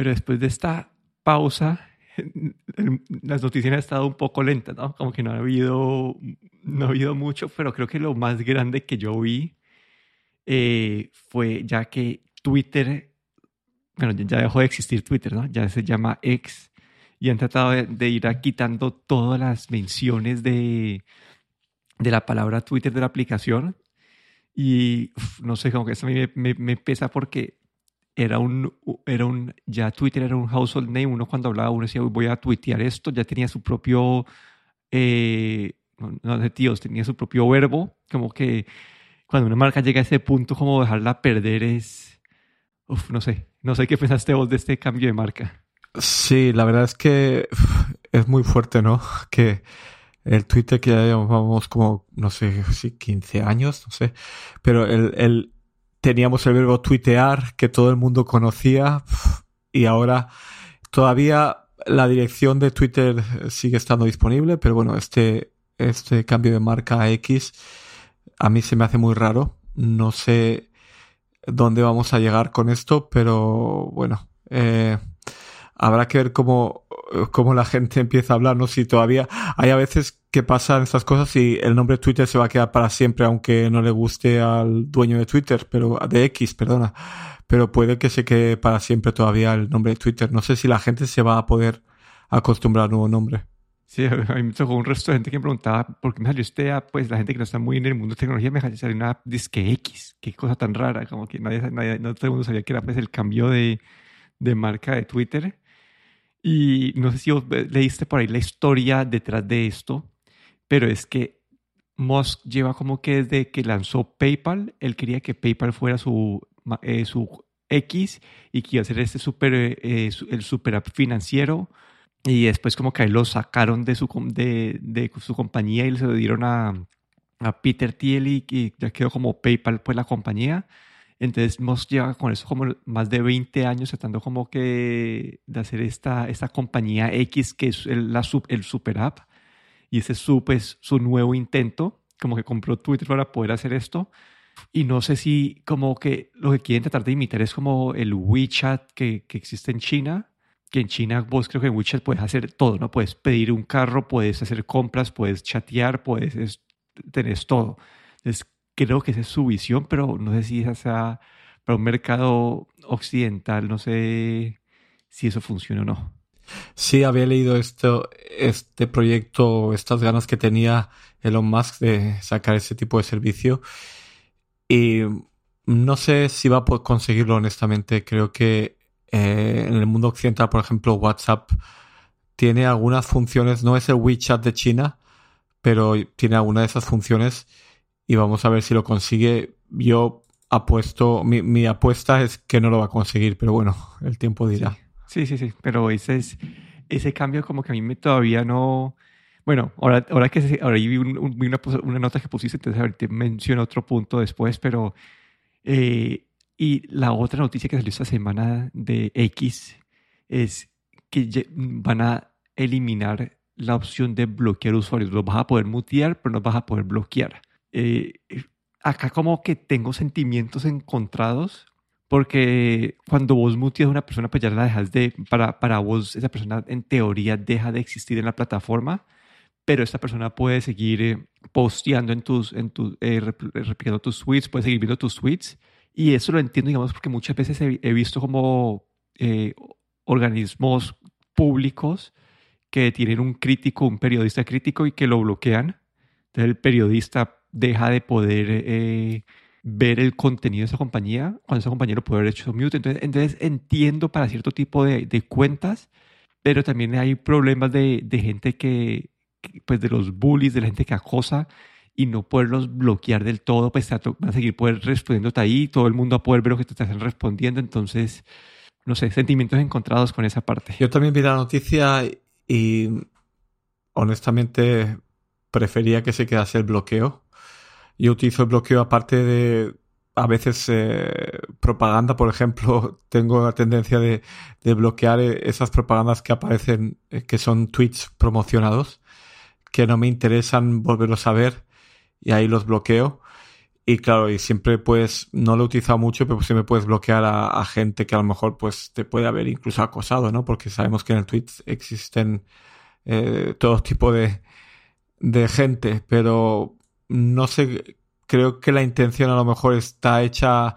Pero después de esta pausa, las noticias han estado un poco lentas, ¿no? Como que no ha habido, no ha habido mucho, pero creo que lo más grande que yo vi eh, fue ya que Twitter, bueno, ya dejó de existir Twitter, ¿no? Ya se llama X y han tratado de, ir quitando todas las menciones de, de la palabra Twitter de la aplicación y no sé, como que eso a mí me, me, pesa porque era un, era un, ya Twitter era un household name, uno cuando hablaba, uno decía, voy a tuitear esto, ya tenía su propio, eh, no, de tíos, tenía su propio verbo, como que cuando una marca llega a ese punto, como dejarla perder es, uf, no sé, no sé qué pensaste vos de este cambio de marca. Sí, la verdad es que es muy fuerte, ¿no? Que el Twitter que ya llevamos como, no sé, si 15 años, no sé, pero el, el, teníamos el verbo tuitear que todo el mundo conocía y ahora todavía la dirección de Twitter sigue estando disponible, pero bueno, este, este cambio de marca a X a mí se me hace muy raro. No sé dónde vamos a llegar con esto, pero bueno, eh, habrá que ver cómo, cómo la gente empieza a hablar, ¿no? Si todavía hay a veces que pasan estas cosas y el nombre Twitter se va a quedar para siempre, aunque no le guste al dueño de Twitter, pero de X, perdona. Pero puede que se quede para siempre todavía el nombre de Twitter. No sé si la gente se va a poder acostumbrar al nuevo nombre. Sí, tocó un resto de gente que me preguntaba por qué me salió este pues la gente que no está muy en el mundo de tecnología me salió una disque X, qué cosa tan rara, como que nadie, nadie, no todo el mundo sabía que era pues el cambio de, de marca de Twitter. Y no sé si leíste por ahí la historia detrás de esto, pero es que Musk lleva como que desde que lanzó PayPal, él quería que PayPal fuera su, eh, su X y que iba a ser este super, eh, el super app financiero. Y después como que lo sacaron de su, de, de su compañía y se lo dieron a, a Peter Thiel y, ya quedó como PayPal pues la compañía. Entonces Musk lleva con eso como más de 20 años tratando como que de hacer esta, esta compañía X que es el, la, el super app. Y ese es su, nuevo intento, como que compró Twitter para poder hacer esto. Y no sé si como que lo que quieren tratar de imitar es como el WeChat que, que existe en China, que en China vos creo que en WeChat puedes hacer todo, ¿no? Puedes pedir un carro, puedes hacer compras, puedes chatear, puedes, tenés todo. Entonces creo que esa es su visión, pero no sé si esa para un mercado occidental, no sé si eso funciona o no. Sí, había leído esto, este proyecto, estas ganas que tenía Elon Musk de sacar ese tipo de servicio. Y no sé si va a poder conseguirlo, honestamente. Creo que eh, en el mundo occidental, por ejemplo, WhatsApp tiene algunas funciones, no es el WeChat de China, pero tiene alguna de esas funciones y vamos a ver si lo consigue. Yo apuesto, mi, mi apuesta es que no lo va a conseguir, pero bueno, el tiempo dirá. Sí, sí, sí, pero ese es ese cambio como que a mí me todavía no... Bueno, ahora, ahora que ahora vi, una, una, nota que pusiste, entonces ahorita menciono otro punto después, pero... Eh, y la otra noticia que salió esta semana de X es que van a eliminar la opción de bloquear usuarios. Los vas a poder mutear, pero no vas a poder bloquear. Eh, acá como que tengo sentimientos encontrados porque cuando vos muteas a una persona, pues ya la dejas de, para, para vos, esa persona en teoría deja de existir en la plataforma, pero esta persona puede seguir eh, posteando en tus, en tu, eh, replicando tus tweets, puede seguir viendo tus tweets. Y eso lo entiendo, digamos, porque muchas veces he, visto como eh, organismos públicos que tienen un crítico, un periodista crítico y que lo bloquean. Entonces el periodista deja de poder ver el contenido de esa compañía cuando esa compañía lo puede haber hecho mute. Entonces, entonces entiendo para cierto tipo de, de cuentas, pero también hay problemas de, de gente que, pues de los bullies, de la gente que acosa y no poderlos bloquear del todo, pues van a seguir poder respondiéndote ahí, todo el mundo va a poder ver lo que te están respondiendo, entonces, no sé, sentimientos encontrados con esa parte. Yo también vi la noticia y honestamente prefería que se quedase el bloqueo yo utilizo el bloqueo aparte de a veces eh, propaganda, por ejemplo, tengo la tendencia de, bloquear eh, esas propagandas que aparecen, eh, que son tweets promocionados, que no me interesan volverlos a ver y ahí los bloqueo. Y claro, y siempre pues, no lo he utilizado mucho, pero siempre puedes bloquear a, gente que a lo mejor pues te puede haber incluso acosado, ¿no? Porque sabemos que en el tweet existen eh, todo tipo de, de gente, pero no sé, creo que la intención a lo mejor está hecha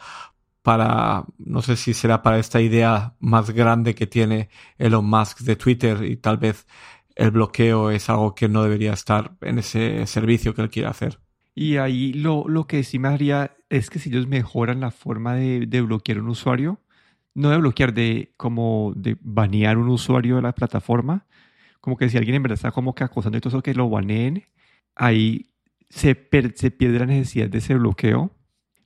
para, no sé si será para esta idea más grande que tiene Elon Musk de Twitter y tal vez el bloqueo es algo que no debería estar en ese servicio que él quiere hacer. Y ahí lo, lo que sí me haría es que si ellos mejoran la forma de, de bloquear un usuario, no de bloquear, de como de banear un usuario de la plataforma, como que si alguien en verdad está como que acosando y todo eso, que lo baneen, ahí se, se pierde la necesidad de ese bloqueo,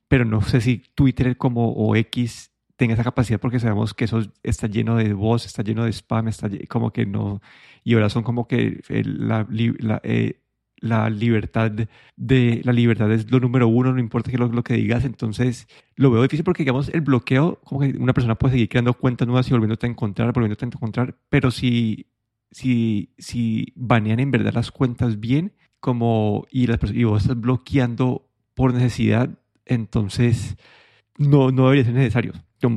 pero no sé si Twitter como o X tenga esa capacidad porque sabemos que eso está lleno de voz, está lleno de spam, está como que no, y ahora son como que la, la, eh, la libertad de la libertad es lo número uno, no importa que lo, lo, que digas, entonces lo veo difícil porque digamos el bloqueo, como que una persona puede seguir creando cuentas nuevas y volviéndote a encontrar, volviéndote a encontrar, pero si, si, si banean en verdad las cuentas bien, como y, las, y vos estás bloqueando por necesidad, entonces no, no debería ser necesario.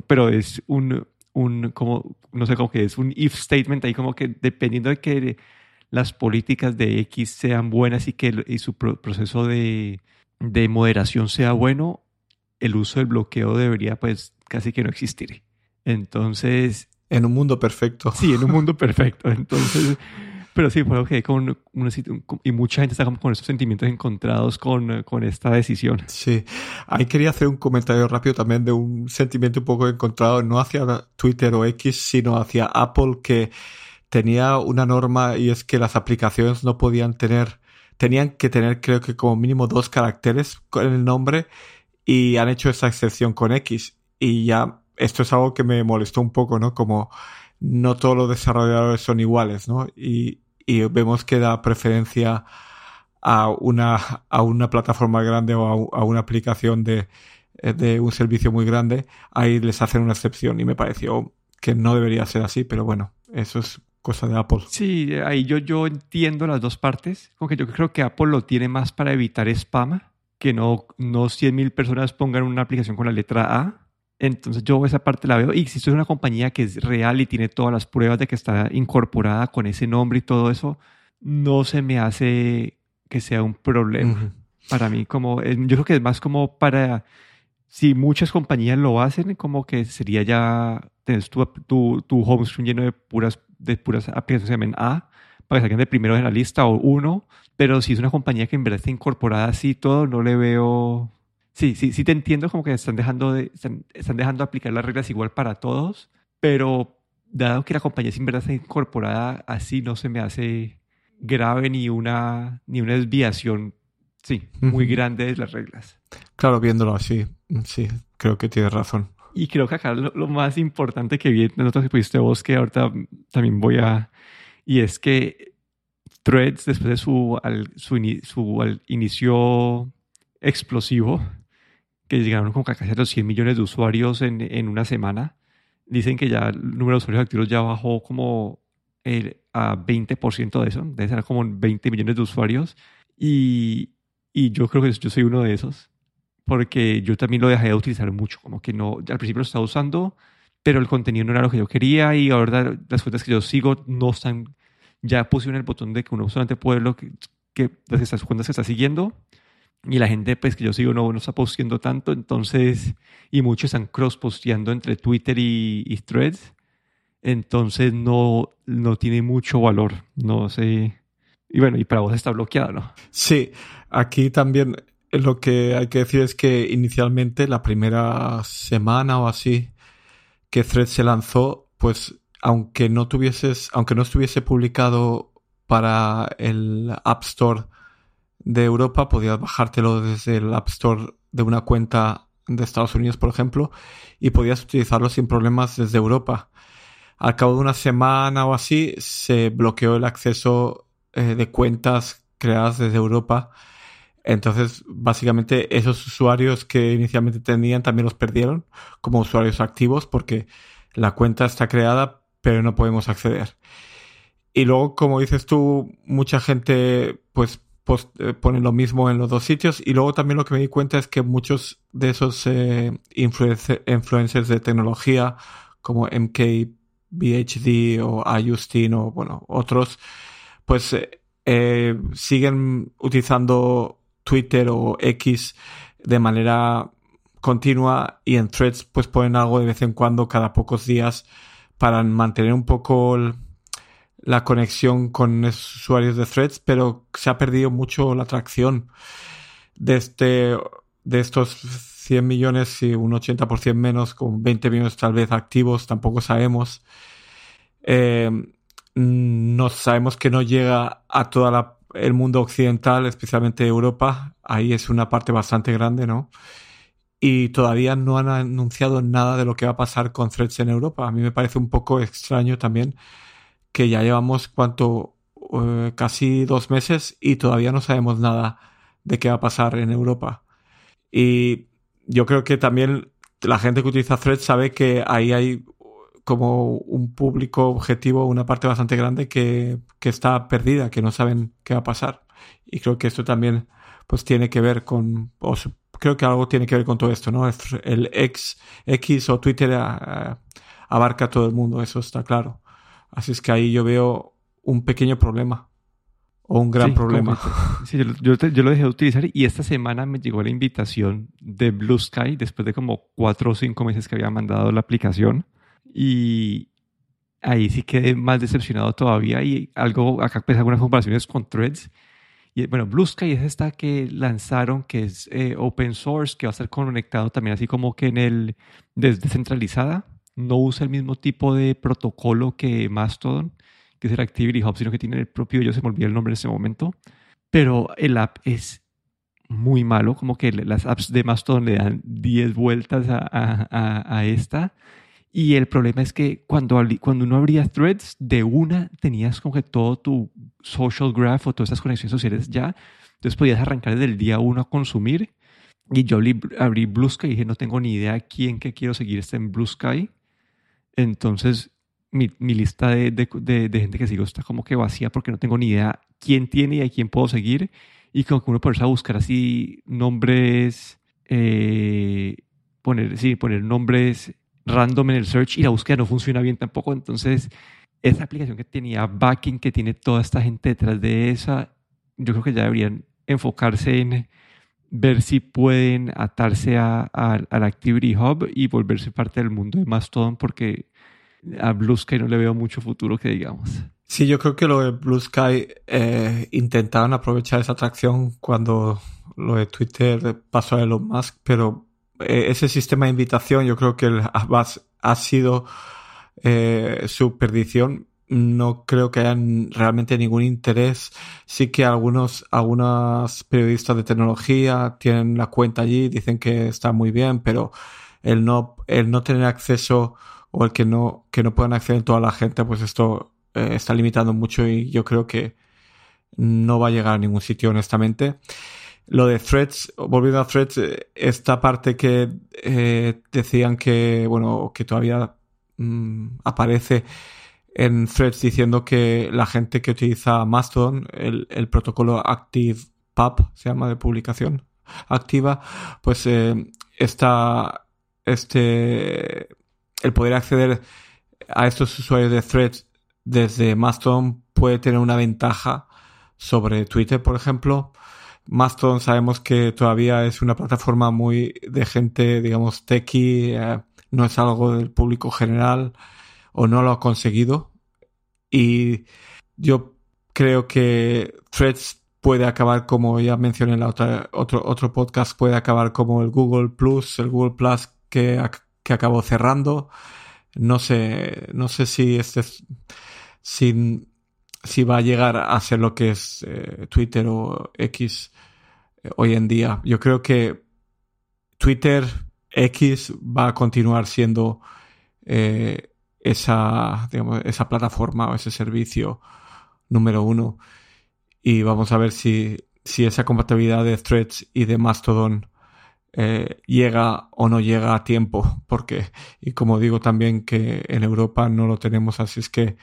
Pero es un, un, como, no sé, como que es un if statement ahí como que dependiendo de que las políticas de X sean buenas y que y su proceso de, de moderación sea bueno, el uso del bloqueo debería pues casi que no existir. Entonces... En un mundo perfecto. Sí, en un mundo perfecto. Entonces... Pero sí, fue que con y mucha gente está con esos sentimientos encontrados con, con, esta decisión. Sí, ahí quería hacer un comentario rápido también de un sentimiento un poco encontrado, no hacia Twitter o X, sino hacia Apple, que tenía una norma y es que las aplicaciones no podían tener, tenían que tener creo que como mínimo dos caracteres con el nombre y han hecho esa excepción con X. Y ya esto es algo que me molestó un poco, ¿no? Como no todos los desarrolladores son iguales, ¿no? Y, vemos que da preferencia a una, a una plataforma grande o a, una aplicación de, de un servicio muy grande, ahí les hacen una excepción y me pareció que no debería ser así, pero bueno, eso es cosa de Apple. Sí, ahí yo, yo entiendo las dos partes, porque yo creo que Apple lo tiene más para evitar spam, que no, no 100.000 personas pongan una aplicación con la letra A entonces yo esa parte la veo y si esto es una compañía que es real y tiene todas las pruebas de que está incorporada con ese nombre y todo eso, no se me hace que sea un problema. Para mí, como, yo creo que es más como para, si muchas compañías lo hacen, como que sería ya, tener tu, tu, tu home screen lleno de puras, de puras aplicaciones en A, para que salgan de primero en la lista o uno, pero si es una compañía que en verdad está incorporada así todo, no le veo Sí, sí, sí te entiendo como que están dejando de, están, dejando aplicar las reglas igual para todos, pero dado que la compañía sin verdad está incorporada así, no se me hace grave ni una, ni una desviación, sí, muy grande de las reglas. Claro, viéndolo así, sí, creo que tienes razón. Y creo que acá lo, más importante que vi en notas que pusiste vos, que ahorita también voy a, y es que Threads, después de su, su, su inicio explosivo, que llegaron con casi a los 100 millones de usuarios en, en, una semana. Dicen que ya el número de usuarios activos ya bajó como el, a 20% de eso, debe ser como 20 millones de usuarios. Y, y yo creo que yo soy uno de esos, porque yo también lo dejé de utilizar mucho, como que no, al principio lo estaba usando, pero el contenido no era lo que yo quería y ahora las cuentas que yo sigo no están, ya pusieron el botón de que uno solamente puede lo que, que las cuentas que está siguiendo y la gente pues que yo sigo no, no está posteando tanto, entonces, y muchos están cross-posteando entre Twitter y, Threads, entonces no, no tiene mucho valor, no sé. Y bueno, y para vos está bloqueado, ¿no? Sí, aquí también lo que hay que decir es que inicialmente la primera semana o así que Threads se lanzó, pues aunque no tuvieses, aunque no estuviese publicado para el App Store de Europa, podías bajártelo desde el App Store de una cuenta de Estados Unidos, por ejemplo, y podías utilizarlo sin problemas desde Europa. Al cabo de una semana o así, se bloqueó el acceso eh, de cuentas creadas desde Europa. Entonces, básicamente, esos usuarios que inicialmente tenían también los perdieron como usuarios activos porque la cuenta está creada, pero no podemos acceder. Y luego, como dices tú, mucha gente, pues eh, ponen lo mismo en los dos sitios. Y luego también lo que me di cuenta es que muchos de esos eh, influencers de tecnología, como MKBHD o Ayustin o bueno, otros, pues eh, siguen utilizando Twitter o X de manera continua y en threads pues ponen algo de vez en cuando cada pocos días para mantener un poco la conexión con usuarios de threads, pero se ha perdido mucho la atracción de, este, de estos 100 millones y un 80% menos, con 20 millones tal vez activos, tampoco sabemos. Eh, no sabemos que no llega a todo el mundo occidental, especialmente Europa. Ahí es una parte bastante grande, ¿no? Y todavía no han anunciado nada de lo que va a pasar con threads en Europa. A mí me parece un poco extraño también que ya llevamos cuánto, eh, casi dos meses y todavía no sabemos nada de qué va a pasar en Europa. Y yo creo que también la gente que utiliza Threads sabe que ahí hay como un público objetivo, una parte bastante grande que, que está perdida, que no saben qué va a pasar. Y creo que esto también pues tiene que ver con, o creo que algo tiene que ver con todo esto, ¿no? El X, X o Twitter eh, abarca a todo el mundo, eso está claro. Así es que ahí yo veo un pequeño problema o un gran problema. Sí, yo, lo dejé de utilizar y esta semana me llegó la invitación de Blue Sky después de como cuatro o cinco meses que había mandado la aplicación y ahí sí quedé más decepcionado todavía y algo, acá pues algunas comparaciones con Threads. Y bueno, Blue Sky es esta que lanzaron, que es eh, open source, que va a estar conectado también así como que en el descentralizada no usa el mismo tipo de protocolo que Mastodon, que es el Activity Hub, sino que tiene el propio, yo se me olvidó el nombre en ese momento, pero el app es muy malo, como que las apps de Mastodon le dan 10 vueltas a, esta. Y el problema es que cuando, cuando uno abría threads, de una tenías como que todo tu social graph o todas esas conexiones sociales ya. Entonces podías arrancar desde el día uno a consumir. Y yo abrí, Blue Sky y dije, no tengo ni idea quién que quiero seguir está en Blue Sky. Entonces, mi, lista de, gente que sigo está como que vacía porque no tengo ni idea quién tiene y a quién puedo seguir. Y como que uno puede a buscar así nombres, eh, poner, sí, poner nombres random en el search y la búsqueda no funciona bien tampoco. Entonces, esa aplicación que tenía backing, que tiene toda esta gente detrás de esa, yo creo que ya deberían enfocarse en ver si pueden atarse a, al Activity Hub y volverse parte del mundo de Mastodon porque a Blue Sky no le veo mucho futuro que digamos. Sí, yo creo que lo de Blue Sky eh, intentaban aprovechar esa atracción cuando lo de Twitter pasó a Elon Musk, pero eh, ese sistema de invitación yo creo que ha, ha sido eh, su perdición no creo que haya realmente ningún interés. Sí que algunos, algunos periodistas de tecnología tienen la cuenta allí, dicen que está muy bien, pero el no, el no tener acceso o el que no, que no puedan acceder toda la gente, pues esto eh, está limitando mucho y yo creo que no va a llegar a ningún sitio, honestamente. Lo de threads, volviendo a threads, eh, esta parte que eh, decían que, bueno, que todavía mm, aparece en threads diciendo que la gente que utiliza Mastodon, el, el protocolo Active Pub, se llama de publicación activa, pues eh, está este el poder acceder a estos usuarios de threads desde Mastodon puede tener una ventaja sobre Twitter, por ejemplo. Mastodon sabemos que todavía es una plataforma muy de gente, digamos, techie, eh, no es algo del público general o no lo ha conseguido. Y yo creo que Threads puede acabar como ya mencioné en la otra, otro, otro podcast, puede acabar como el Google Plus, el Google Plus que, que acabó cerrando. No sé, no sé si este si, si va a llegar a ser lo que es eh, Twitter o X eh, hoy en día. Yo creo que Twitter X va a continuar siendo eh, esa, digamos, esa plataforma o ese servicio número uno. Y vamos a ver si, si esa compatibilidad de Threads y de Mastodon eh, llega o no llega a tiempo. Porque, y como digo también que en Europa no lo tenemos, así es que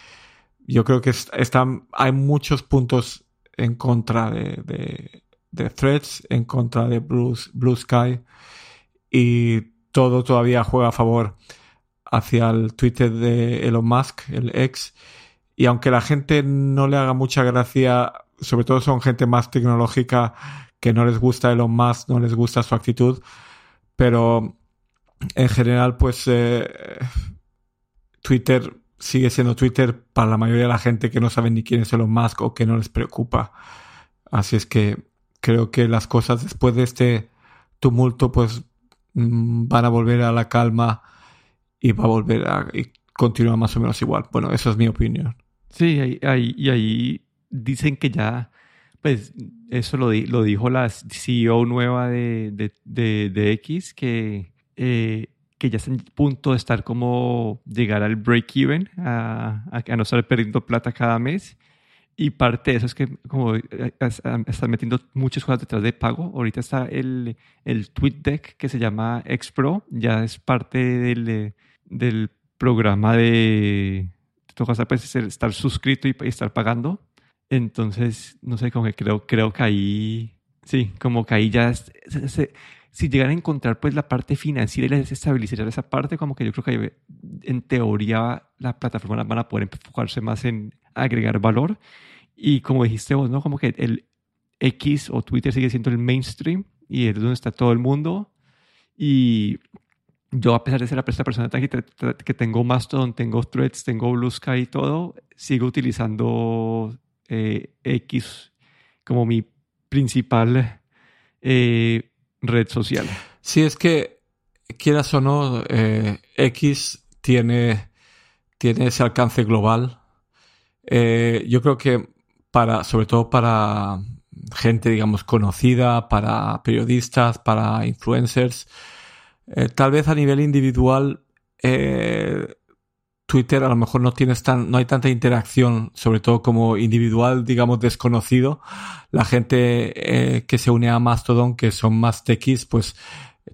yo creo que están, hay muchos puntos en contra de, de, Threads, en contra de Blue, Blue Sky y todo todavía juega a favor hacia el Twitter de Elon Musk, el ex. Y aunque la gente no le haga mucha gracia, sobre todo son gente más tecnológica que no les gusta Elon Musk, no les gusta su actitud, pero en general, pues eh, Twitter sigue siendo Twitter para la mayoría de la gente que no sabe ni quién es Elon Musk o que no les preocupa. Así es que creo que las cosas después de este tumulto, pues mm, van a volver a la calma y va a volver a y continúa más o menos igual. Bueno, esa es mi opinión. Sí, ahí, y ahí dicen que ya, pues eso lo, lo dijo la CEO nueva de, de, X, que, eh, que ya está en punto de estar como llegar al break-even, a, a, no estar perdiendo plata cada mes. Y parte de eso es que como eh, están metiendo muchas cosas detrás de pago. Ahorita está el, el TweetDeck que se llama Xpro, ya es parte del, del programa de... toca pues, estar suscrito y, estar pagando. Entonces, no sé, como que creo, creo que ahí, sí, como que ahí ya, si llegan a encontrar pues la parte financiera y les estabilizar esa parte, como que yo creo que en teoría la plataforma van a poder enfocarse más en agregar valor. Y como dijiste vos, ¿no? Como que el X o Twitter sigue siendo el mainstream y es donde está todo el mundo. Y yo, a pesar de ser la persona que, tengo Mastodon, tengo Threads, tengo Blue y todo, sigo utilizando eh, X como mi principal eh, red social. Sí, es que, quieras o no, eh, X tiene, tiene ese alcance global. yo creo que para, sobre todo para gente, digamos, conocida, para periodistas, para influencers, eh, tal vez a nivel individual, eh, Twitter a lo mejor no tienes tan, no hay tanta interacción, sobre todo como individual, digamos, desconocido. La gente eh, que se une a Mastodon, que son más techis, pues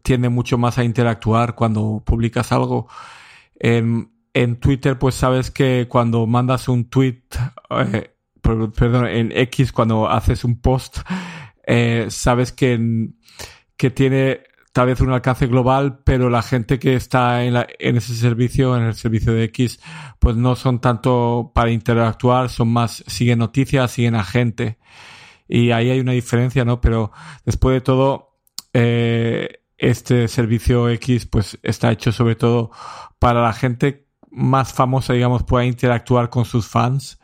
tiende mucho más a interactuar cuando publicas algo. En, en Twitter, pues sabes que cuando mandas un tweet, perdón, en X, cuando haces un post, sabes que, que tiene tal vez un alcance global, pero la gente que está en, la, en ese servicio, en el servicio de X, pues no son tanto para interactuar, son más, siguen noticias, siguen a gente. Y ahí hay una diferencia, ¿no? Pero después de todo, eh, este servicio X, pues está hecho sobre todo para la gente más famosa, digamos, pueda interactuar con sus fans.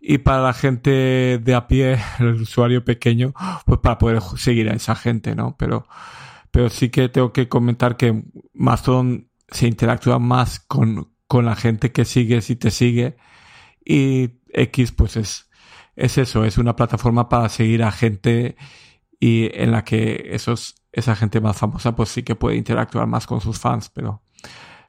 Y para la gente de a pie, el usuario pequeño, pues para poder seguir a esa gente, ¿no? Pero pero sí que tengo que comentar que Mastodon se interactúa más con, con la gente que sigue si te sigue y X pues es, es eso, es una plataforma para seguir a gente y en la que esos, esa gente más famosa pues sí que puede interactuar más con sus fans, pero,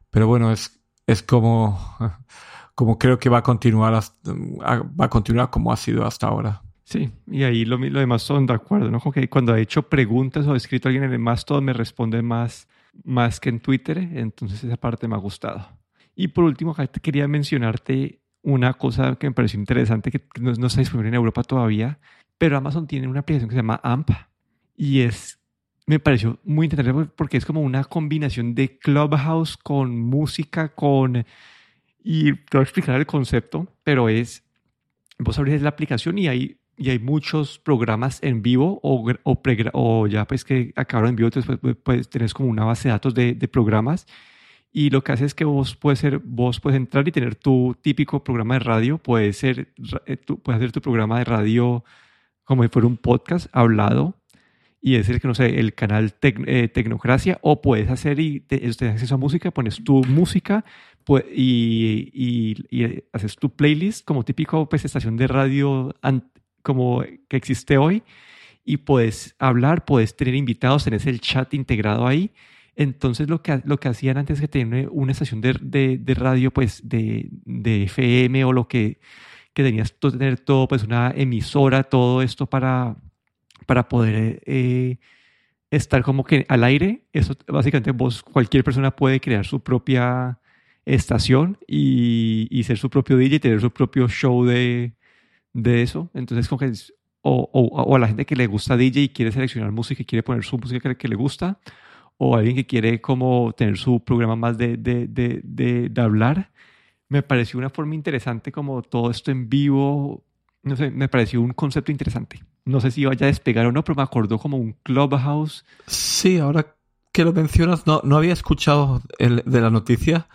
pero bueno, es, es como, como creo que va a continuar, va a continuar como ha sido hasta ahora. Sí, y ahí lo, lo demás son de acuerdo, ¿no? que cuando he hecho preguntas o he escrito a alguien en el más, todo me responde más, más que en Twitter, entonces esa parte me ha gustado. Y por último, quería mencionarte una cosa que me pareció interesante, que no, no está disponible en Europa todavía, pero Amazon tiene una aplicación que se llama AMP y es, me pareció muy interesante porque es como una combinación de Clubhouse con música, con... Y te voy a explicar el concepto, pero es, vos abrís la aplicación y hay y hay muchos programas en vivo o, o, o, ya pues que acabaron en vivo, entonces pues, pues, tenés como una base de datos de, de, programas. Y lo que hace es que vos puedes, ser, vos puedes entrar y tener tu típico programa de radio, puede ser, eh, tú puedes hacer tu programa de radio como si fuera un podcast hablado. Y es el que no sé, el canal eh, Tecnocracia. O puedes hacer y te, tienes acceso a música, pones tu música pues, y, y, y, haces tu playlist como típico pues estación de radio como que existe hoy y puedes hablar, puedes tener invitados, tenés el chat integrado ahí. Entonces lo que, lo que hacían antes que tener una estación de, de, radio, pues de, de, FM o lo que, que tenías tener todo, pues una emisora, todo esto para, para poder eh, estar como que al aire. Eso básicamente vos, cualquier persona puede crear su propia estación y, y ser su propio DJ, tener su propio show de, de eso. Entonces, o, o, a la gente que le gusta DJ y quiere seleccionar música y quiere poner su música que, le gusta, o alguien que quiere como tener su programa más de, de, de, de, hablar. Me pareció una forma interesante como todo esto en vivo, no sé, me pareció un concepto interesante. No sé si vaya a despegar o no, pero me acordó como un clubhouse. Sí, ahora que lo mencionas, no, no había escuchado el, de la noticia,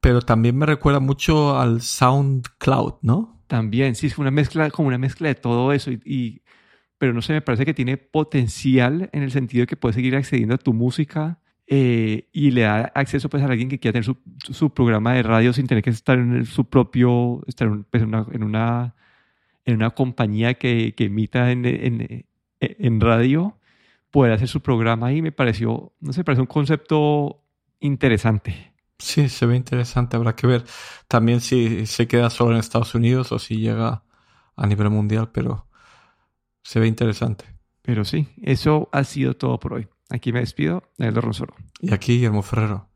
pero también me recuerda mucho al SoundCloud, ¿no? También, sí, es una mezcla, como una mezcla de todo eso. Y, pero no sé, me parece que tiene potencial en el sentido de que puede seguir accediendo a tu música eh, y le da acceso pues, a alguien que quiera tener su, su, programa de radio sin tener que estar en su propio, estar pues, en, una, en, una, en una compañía que, que emita en, en, en, radio, poder hacer su programa ahí. Me pareció, no sé, me parece un concepto interesante. Sí, se ve interesante. Habrá que ver también si se queda solo en Estados Unidos o si llega a nivel mundial, pero se ve interesante. Pero sí, eso ha sido todo por hoy. Aquí me despido, Neldo Ronsoro. Y aquí Guillermo Ferrero.